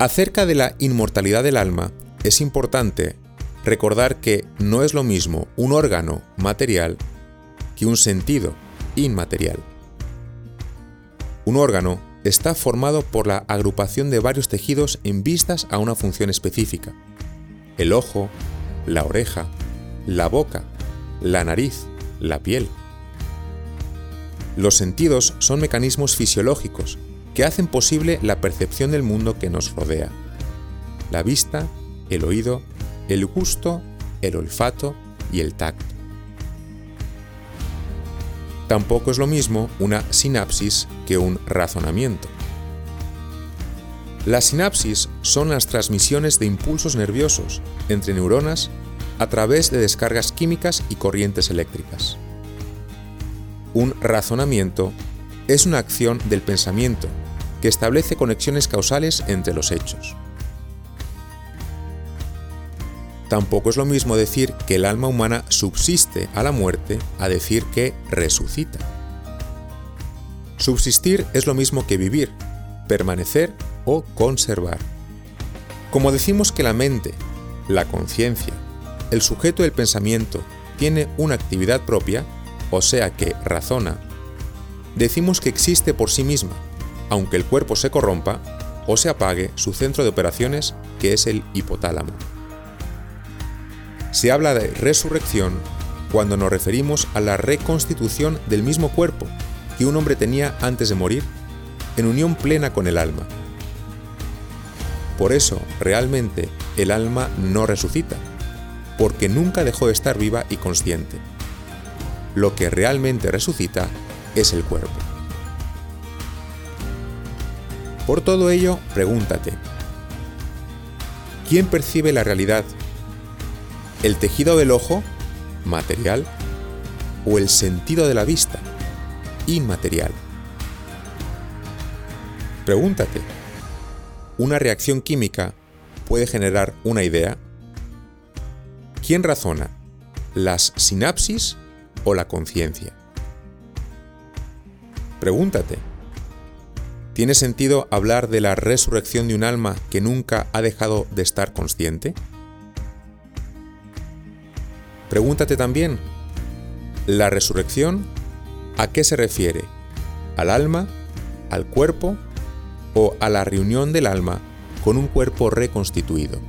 Acerca de la inmortalidad del alma, es importante recordar que no es lo mismo un órgano material que un sentido inmaterial. Un órgano está formado por la agrupación de varios tejidos en vistas a una función específica. El ojo, la oreja, la boca, la nariz, la piel. Los sentidos son mecanismos fisiológicos que hacen posible la percepción del mundo que nos rodea. La vista, el oído, el gusto, el olfato y el tacto. Tampoco es lo mismo una sinapsis que un razonamiento. Las sinapsis son las transmisiones de impulsos nerviosos entre neuronas a través de descargas químicas y corrientes eléctricas. Un razonamiento es una acción del pensamiento que establece conexiones causales entre los hechos. Tampoco es lo mismo decir que el alma humana subsiste a la muerte a decir que resucita. Subsistir es lo mismo que vivir, permanecer o conservar. Como decimos que la mente, la conciencia, el sujeto del pensamiento tiene una actividad propia, o sea que razona, decimos que existe por sí misma, aunque el cuerpo se corrompa o se apague su centro de operaciones, que es el hipotálamo. Se habla de resurrección cuando nos referimos a la reconstitución del mismo cuerpo que un hombre tenía antes de morir, en unión plena con el alma. Por eso, realmente, el alma no resucita, porque nunca dejó de estar viva y consciente. Lo que realmente resucita es el cuerpo. Por todo ello, pregúntate, ¿quién percibe la realidad el tejido del ojo, material, o el sentido de la vista, inmaterial. Pregúntate, ¿una reacción química puede generar una idea? ¿Quién razona, las sinapsis o la conciencia? Pregúntate, ¿tiene sentido hablar de la resurrección de un alma que nunca ha dejado de estar consciente? Pregúntate también, ¿la resurrección a qué se refiere? ¿Al alma? ¿Al cuerpo? ¿O a la reunión del alma con un cuerpo reconstituido?